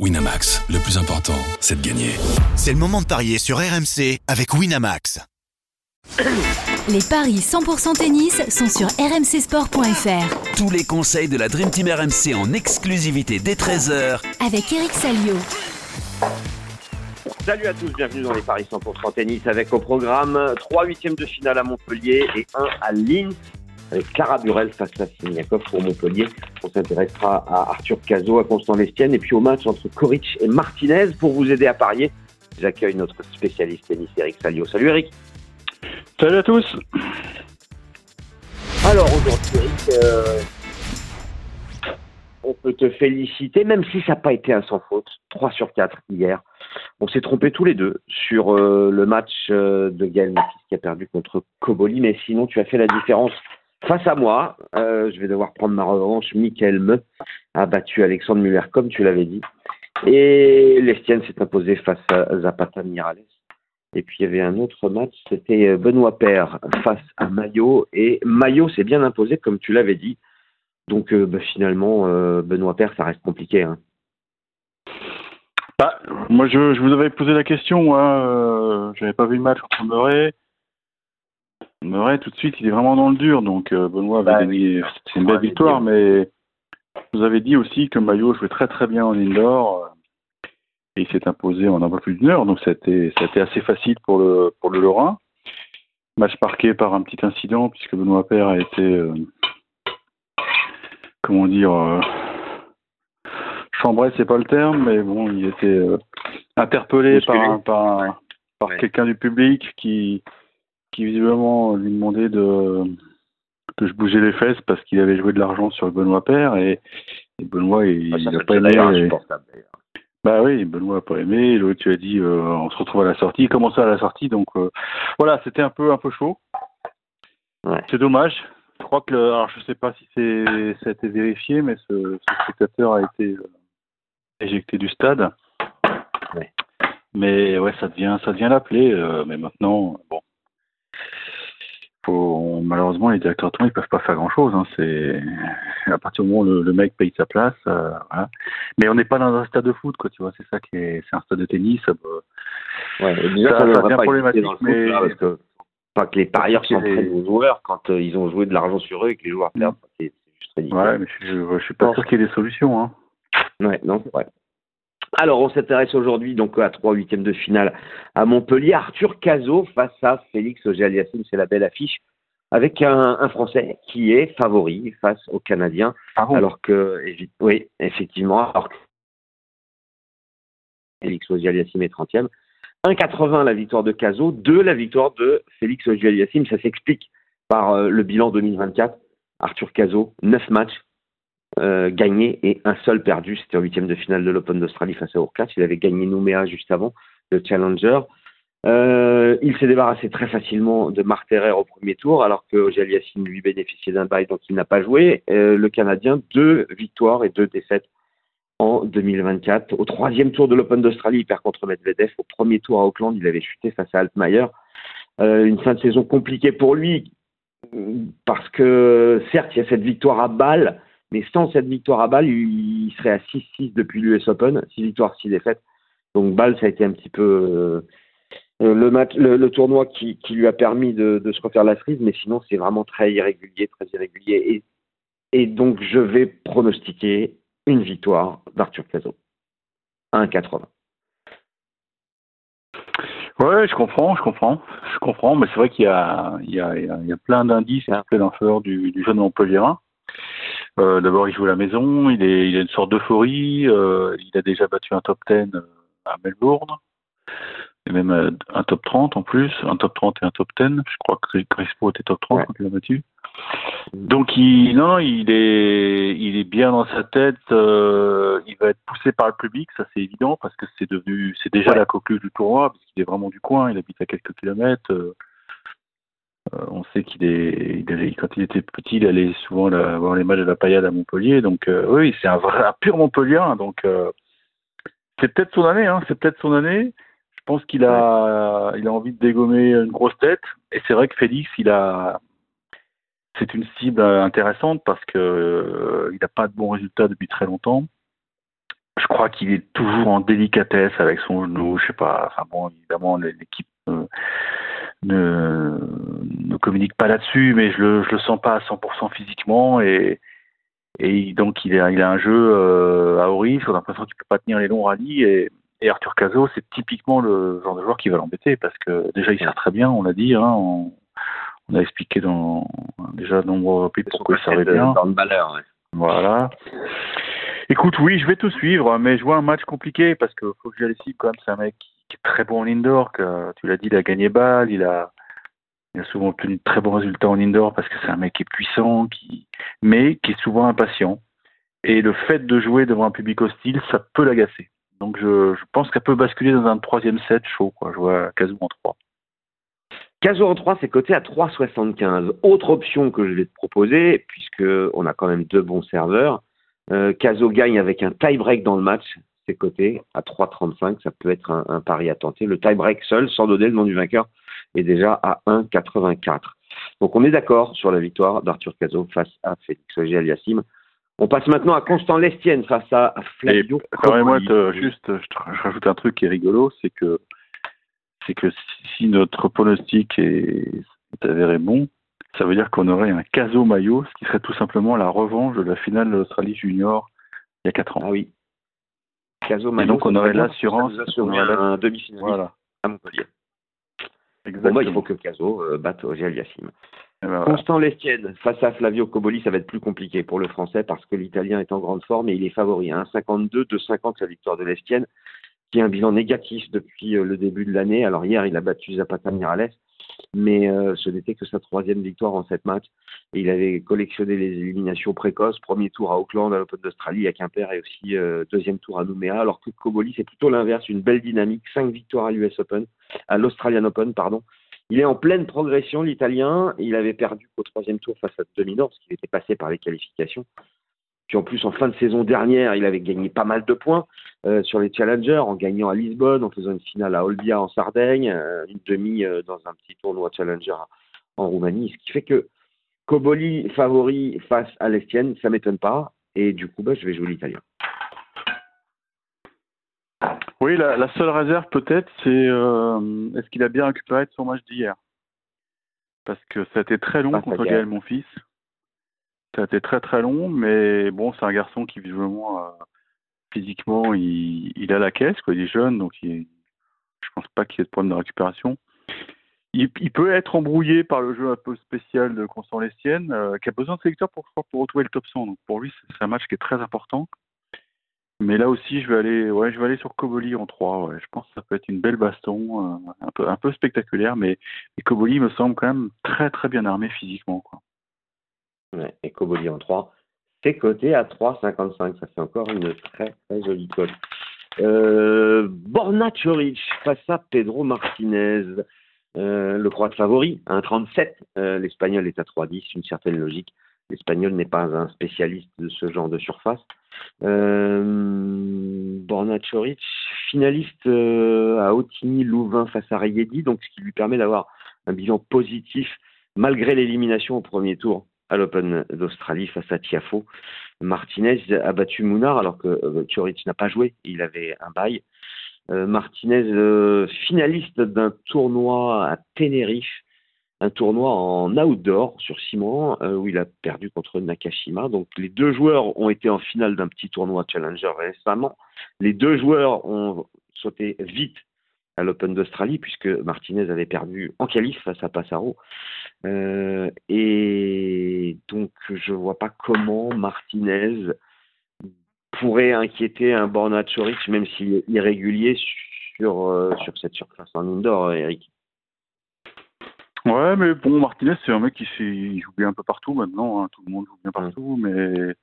Winamax, le plus important, c'est de gagner. C'est le moment de parier sur RMC avec Winamax. Les paris 100% tennis sont sur rmcsport.fr. Tous les conseils de la Dream Team RMC en exclusivité dès 13h Avec Eric Salio. Salut à tous, bienvenue dans les Paris 100% tennis avec au programme 3 huitièmes de finale à Montpellier et 1 à Linz avec Clara Burel face à Siniakov pour Montpellier. On s'intéressera à Arthur Cazot, à Constant Lestienne et puis au match entre Coric et Martinez pour vous aider à parier. J'accueille notre spécialiste tennis Eric Salio. Salut Eric. Salut à tous. Alors aujourd'hui Eric, euh, on peut te féliciter, même si ça n'a pas été un sans faute. 3 sur 4 hier. On s'est trompé tous les deux sur euh, le match euh, de Gaël Matisse qui a perdu contre Koboli, mais sinon tu as fait la différence face à moi. Euh, je vais devoir prendre ma revanche. Michael Me a battu Alexandre Muller, comme tu l'avais dit. Et l'Estienne s'est imposée face à Zapata Mirales. Et puis il y avait un autre match, c'était Benoît Père face à Maillot. Et Maillot s'est bien imposé, comme tu l'avais dit. Donc euh, bah, finalement, euh, Benoît Père, ça reste compliqué. Hein. Bah, moi, je, je, vous avais posé la question. Moi, euh, j'avais pas vu le match contre Murray. Murray, tout de suite, il est vraiment dans le dur. Donc, euh, Benoît avait Bah, gagné. C'est une belle victoire, mais vous avez dit aussi que Maillot jouait très très bien en indoor. euh, Et il s'est imposé en un peu plus d'une heure. Donc, c'était assez facile pour le, pour le Lorrain. Match marqué par un petit incident, puisque Benoît Père a été. euh, comment dire. euh, chambré, c'est pas le terme, mais bon, il était euh, interpellé par, par, un- par Ouais. quelqu'un du public qui, qui visiblement lui demandait de que je bougeais les fesses parce qu'il avait joué de l'argent sur Benoît Père et, et Benoît il Ah, n'a fait pas aimé. bah oui, Benoît n'a pas aimé. L'autre tu as dit euh, on se retrouve à la sortie. Comment ça à la sortie Donc euh, voilà, c'était un peu un peu chaud. Ouais. C'est dommage. Je crois que alors je sais pas si c'est ça a été vérifié, mais ce, ce spectateur a été euh, éjecté du stade. Ouais. Mais ouais, ça devient ça devient l'appeler. euh, mais maintenant, bon, faut, malheureusement les directeurs de tournoi, ils peuvent pas faire grand chose. Hein, c'est à partir du moment où le, le mec paye sa place, euh, voilà. Mais on n'est pas dans un stade de foot, quoi. Tu vois, c'est ça qui est, c'est un stade de tennis. Ouais, déjà, Ça- ça, devient problématique, dans le foot, mais- là, parce que pas que les parieurs s'entraînent aux joueurs quand euh, ils ont joué de l'argent sur eux et que les joueurs Mm. perdent. C'est c'est juste ridicule. Ouais, mais je, je, je suis pas sûr qu'il y ait des solutions. Hein. Ouais, non, vrai. Alors, on s'intéresse aujourd'hui donc à trois huitièmes de finale à Montpellier. Arthur Cazot face à Félix Auger-Aliassime, c'est la belle affiche, avec un, un Français qui est favori face aux Canadiens, Ah bon? Alors que, oui, effectivement, alors que Félix Auger-Aliassime est 30e. 1,80 la victoire de Cazot, 2 la victoire de Félix Auger-Aliassime. Ça s'explique par euh, le bilan 2024. Arthur Cazot, 9 matchs, euh, gagné et un seul perdu. C'était en huitième de finale de l'Open d'Australie face à Urquhart. Il avait gagné Nouméa juste avant, le Challenger. Euh, il s'est débarrassé très facilement de Marterer au premier tour, alors que Yassine lui bénéficiait d'un bail, donc il n'a pas joué. Euh, le Canadien, deux victoires et deux défaites en 2024. Au troisième tour de l'Open d'Australie, il perd contre Medvedev. Au premier tour à Auckland, il avait chuté face à Altmaier. Une fin de saison compliquée pour lui, parce que certes, il y a cette victoire à Bâle, mais sans cette victoire à Bâle, il serait à 6-6 depuis l'US Open, 6 victoires, 6 défaites. Donc Bâle, ça a été un petit peu euh, le, match, le, tournoi qui, lui a permis de, se refaire la cerise, mais sinon c'est vraiment très irrégulier, très irrégulier. Et, et donc je vais pronostiquer une victoire d'Arthur Cazot. 1,80. Ouais, je comprends, je comprends, je comprends, mais c'est vrai qu'il y a, il y a, il y a, plein d'indices un peu en faveur du, du jeune Montpellierin. Euh, D'abord, il joue à la maison, il, est, il a une sorte d'euphorie, euh, il a déjà battu un top 10 à Melbourne, et même euh, un top 30 en plus, un top 30 et un top 10. Je crois que Crespo était top 30 ouais. quand il a battu. Donc, il, non, il est, il est bien dans sa tête. Euh, il va être poussé par le public, ça c'est évident, parce que c'est devenu, c'est déjà ouais. la coqueluche du tournoi, parce qu'il est vraiment du coin. Il habite à quelques kilomètres. Euh, on sait qu'il est, il allait, quand il était petit, il allait souvent la, voir les matchs de la paillade à Montpellier. Donc, euh, oui, c'est un vrai, un pur Montpellier. Donc, euh, c'est peut-être son année. Hein, c'est peut-être son année. Je pense qu'il a, il a envie de dégommer une grosse tête. Et c'est vrai que Félix, il a c'est une cible intéressante parce que euh, il n'a pas de bons résultats depuis très longtemps. je crois qu'il est toujours en délicatesse avec son genou. Je sais pas. Enfin bon, évidemment, l'équipe ne, ne, communique pas là-dessus, mais je le, je le sens pas à 100% physiquement et et donc il a, il a un jeu euh, à haut risque. On a l'impression qu'il peut pas tenir les longs rallyes et, et Arthur Cazot, c'est typiquement le genre de joueur qui va l'embêter parce que déjà il sert très bien, on l'a dit. Hein, on, on, a expliqué dans déjà de nombreux reprises pourquoi il servait bien. Dans le valeur, ouais. Voilà. Écoute, oui, je vais tout suivre, mais je vois un match compliqué parce que faut que j'aille ici quand même. C'est un mec qui, très bon en indoor. Que, tu l'as dit, il a gagné balle, il a, il a souvent obtenu de très bons résultats en indoor parce que c'est un mec qui est puissant, qui, mais qui est souvent impatient. Et le fait de jouer devant un public hostile, ça peut l'agacer. Donc je, pense qu'elle peut basculer dans un troisième set chaud. Quoi. Je vois Caso en 3. Caso en 3, c'est coté à 3,75. Autre option que je vais te proposer, puisque on a quand même deux bons serveurs. Euh, Caso gagne avec un tie-break dans le match, c'est coté à 3,35. Ça peut être un, un, pari à tenter. Le tie-break seul, sans donner le nom du vainqueur, est déjà à 1,84. Donc on est d'accord sur la victoire d'Arthur Caso face à Félix Auger-Aliassime. On passe maintenant à Constant Lestienne face à Flavio. Permets-moi juste, je, je, rajoute un truc qui est rigolo, c'est que c'est que si notre pronostic est, est, avéré bon, ça veut dire qu'on aurait un Caso maillot, ce qui serait tout simplement la revanche de la finale de l'Australie Junior il y a 4 ans. Ah oui. Caso donc on aurait l'assurance. un demi-finaliste voilà. à Montpellier. Exactement. Bon, bah, il faut que Caso euh, batte Auger Aliassime. Ben voilà. Constant Lestienne face à Flavio Coboli, ça va être plus compliqué pour le Français parce que l'Italien est en grande forme et il est favori. 1,52, 2,50 la victoire de Lestienne, qui a un bilan négatif depuis euh, le début de l'année. Alors hier, il a battu Zapata Mirales, mais euh, ce n'était que sa troisième victoire en sept matchs. Il avait collectionné les éliminations précoces, premier tour à Auckland, à l'Open d'Australie, à Quimper et aussi euh, deuxième tour à Nouméa, alors que Coboli, c'est plutôt l'inverse, une belle dynamique, cinq victoires à l'US Open, à l'Australian Open, pardon. Il est en pleine progression, l'Italien. Il avait perdu au troisième tour face à Dominor, parce qu'il était passé par les qualifications. Puis en plus, en fin de saison dernière, il avait gagné pas mal de points euh, sur les challengers, en gagnant à Lisbonne, en faisant une finale à Olbia en Sardaigne, euh, une demi euh, dans un petit tournoi challenger en Roumanie. Ce qui fait que Coboli favori face à l'Estienne, ça m'étonne pas. Et du coup, bah, je vais jouer l'Italien. Oui, la, la seule réserve peut-être, c'est est-ce qu'il a bien récupéré de son match d'hier? Parce que ça a été très long contre Gaël Monfils. Ça a été très très long, mais bon, c'est un garçon qui visiblement euh, physiquement il, a la caisse, quoi. Il est jeune, donc il, je pense pas qu'il y ait de problème de récupération. Il, peut être embrouillé par le jeu un peu spécial de Constant Lestienne, euh, qui a besoin de sélecteurs pour, retrouver le top 100. Donc pour lui, c'est un match qui est très important. Mais là aussi, je vais aller, ouais, je vais aller sur Koboli en 3. Ouais. Je pense que ça peut être une belle baston, euh, un peu, un peu spectaculaire, mais, mais Koboli me semble quand même très, très bien armé physiquement, quoi. Et Koboli en 3, c'est coté à 3,55. Ça fait encore une très, très jolie cote. Euh, Borna Choric face à Pedro Martinez. Euh, le croate favori, 1,37. Euh, L'Espagnol est à 3,10. Une certaine logique. L'Espagnol n'est pas un spécialiste de ce genre de surface. Euh, Borna Choric, finaliste euh, à Otigny, Louvain face à Rayedi, donc ce qui lui permet d'avoir un bilan positif malgré l'élimination au premier tour à l'Open d'Australie face à Tiafo. Martinez a battu Mounard alors que euh, n'a pas joué, il avait un bail. Euh, Martinez, euh, finaliste d'un tournoi à Tenerife, un tournoi en outdoor sur ciment euh, où il a perdu contre Nakashima. Donc les deux joueurs ont été en finale d'un petit tournoi Challenger récemment. Les deux joueurs ont sauté vite à l'Open d'Australie puisque Martinez avait perdu en qualif face à Passaro. Euh, et donc je vois pas comment Martinez pourrait inquiéter un Borna Choric même s'il est irrégulier sur, euh, sur cette surface en indoor, Eric. Ouais, mais bon, Martinez, c'est un mec qui il joue bien un peu partout maintenant. Hein. Tout le monde joue bien partout, mais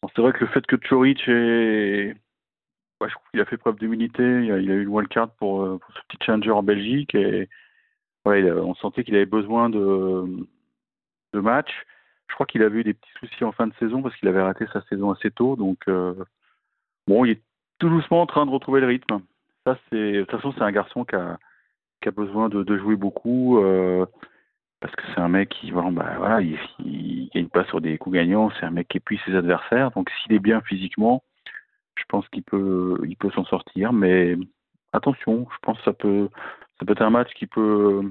bon, c'est vrai que le fait que Choric est. Ouais, je trouve qu'il a fait preuve d'humilité. Il, a, il a eu le wildcard pour, euh, pour ce petit challenger en Belgique et ouais, on sentait qu'il avait besoin de, de matchs. Je crois qu'il avait eu des petits soucis en fin de saison parce qu'il avait arrêté sa saison assez tôt. Donc, euh, bon, il est tout doucement en train de retrouver le rythme. Ça, de toute façon, c'est un garçon qui a, qui a besoin de, jouer beaucoup euh, parce que c'est un mec qui voilà, bah, voilà il, il, gagne pas sur des coups gagnants c'est un mec qui épuise ses adversaires donc s'il est bien physiquement Je pense qu'il peut, il peut s'en sortir, mais attention, je pense que ça peut, ça peut être un match qui peut,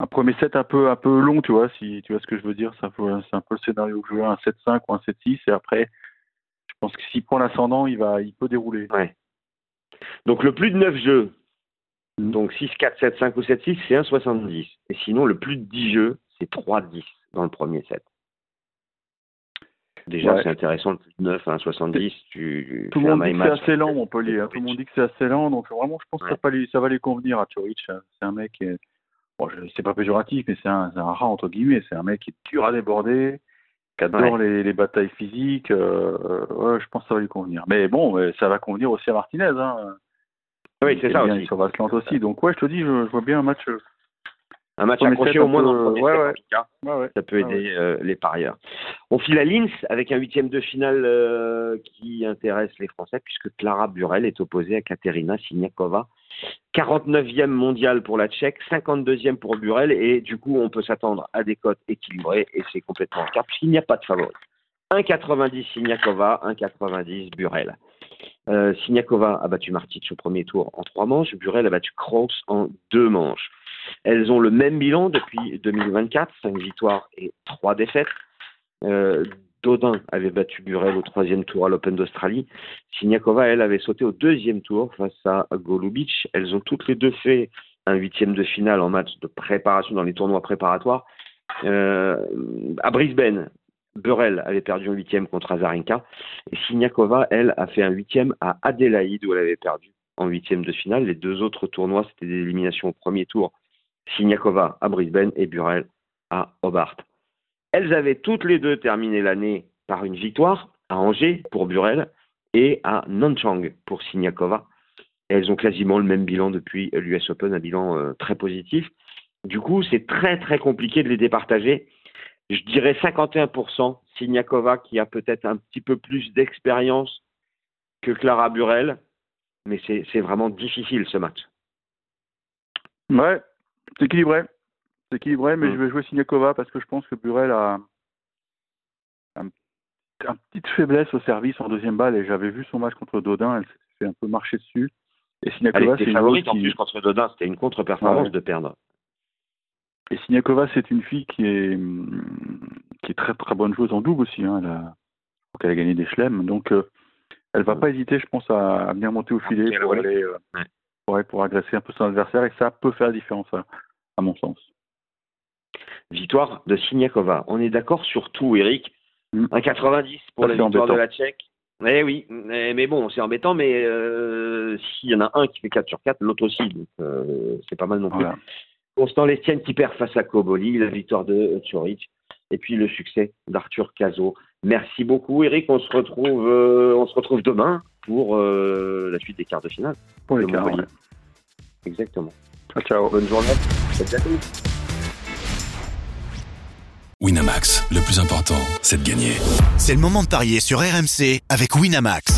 un premier set un peu, un peu long, tu vois, si tu vois ce que je veux dire. C'est un peu, c'est un peu le scénario que je veux, un 7-5 ou un 7-6, et après, je pense que s'il prend l'ascendant, il va, il peut dérouler. Ouais. Donc le plus de 9 jeux, donc 6, 4, 7, 5 ou 7, 6, c'est 1,70. Et sinon, le plus de 10 jeux, c'est 3-10 dans le premier set. Déjà, Ouais. c'est intéressant, le plus de 9 à 1,70. Tu Tout le monde dit que c'est assez lent, Montpellier. hein. Tout le monde dit que c'est assez lent, donc vraiment, je pense que ça, va lui, ça va lui convenir à Turic. C'est un mec, qui est- bon, c'est pas péjoratif, mais c'est un, un rat entre guillemets. C'est un mec qui est dur à déborder, qui adore les, les batailles physiques. euh, euh, ouais, je pense que ça va lui convenir. Mais bon, ça va convenir aussi à Martinez. Hein. Oui, c'est ça aime bien aussi. les survaslantes aussi. Donc ouais, je te dis, je, je vois bien un match. Un match Premier accroché au moins dans le premier ouais, set, ouais. en tout cas. Ouais, ouais. Ça peut Ah aider euh, les parieurs. On file à Linz avec un huitième de finale euh, qui intéresse les Français puisque Clara Burel est opposée à Katerina Siniakova. 49e mondial pour la Tchèque, 52e pour Burel et du coup on peut s'attendre à des cotes équilibrées et c'est complètement le cas puisqu'il n'y a pas de favori. 1,90 Siniakova, 1,90 Burel. Euh, Siniakova a battu Martic au premier tour en trois manches, Burel a battu Kroos en deux manches. Elles ont le même bilan depuis 2024, 5 victoires et 3 défaites. Euh, Dodin avait battu Burel au troisième tour à l'Open d'Australie. Siniakova, elle, avait sauté au deuxième tour face à Golubic. Elles ont toutes les deux fait un huitième de finale en match de préparation dans les tournois préparatoires. Euh, à Brisbane, Burel avait perdu un huitième contre Azarenka. Et elle, a fait un huitième à Adélaïde où elle avait perdu en huitième de finale. Les deux autres tournois, c'était des éliminations au premier tour. Siniakova à Brisbane et Burel à Hobart. Elles avaient toutes les deux terminé l'année par une victoire à Angers pour Burel et à Nanchang pour Siniakova. Elles ont quasiment le même bilan depuis l'US Open, un bilan euh, très positif. Du coup, c'est très très compliqué de les départager. Je dirais 51% Siniakova qui a peut-être un petit peu plus d'expérience que Clara Burel, mais c'est vraiment difficile ce match. Ouais, c'est équilibré. C'est équilibré, mais Mm. je vais jouer Siniakova parce que je pense que Burel a un, un petite faiblesse au service en deuxième balle et j'avais vu son match contre Dodin, elle s'est fait un peu marcher dessus. Et Elle Siniakova, c'est une favorite en plus contre Dodin, c'était une contre-performance Ouais. de perdre. Et Siniakova, c'est une fille qui est, hum, qui est très très bonne joueuse en double aussi. Hein. Elle, a, gagné des chelems. Donc, euh, elle va pas hésiter, je pense, à, à venir monter au filet pour le aller, euh, Ouais. pour, agresser un peu son adversaire. Et ça peut faire la différence, à, à mon sens. Victoire de Siniakova. On est d'accord sur tout, Eric. Mm. Un 90 pour Ça, la victoire de la Tchèque. Eh oui, mais, mais bon, c'est embêtant, mais euh, s'il y en a un qui fait 4 sur 4, l'autre aussi, donc euh, c'est pas mal non plus. Voilà. Constant Lestienne qui perd face à Koboli, la victoire de Tchoric, et puis le succès d'Arthur Cazot. Merci beaucoup, Eric. On se retrouve, euh, on se retrouve demain pour euh, la suite des quarts de finale. Pour les quarts, ouais. Exactement. Ciao, ciao. Bonne journée. À. Winamax, le plus important, c'est de gagner. C'est le moment de parier sur RMC avec Winamax.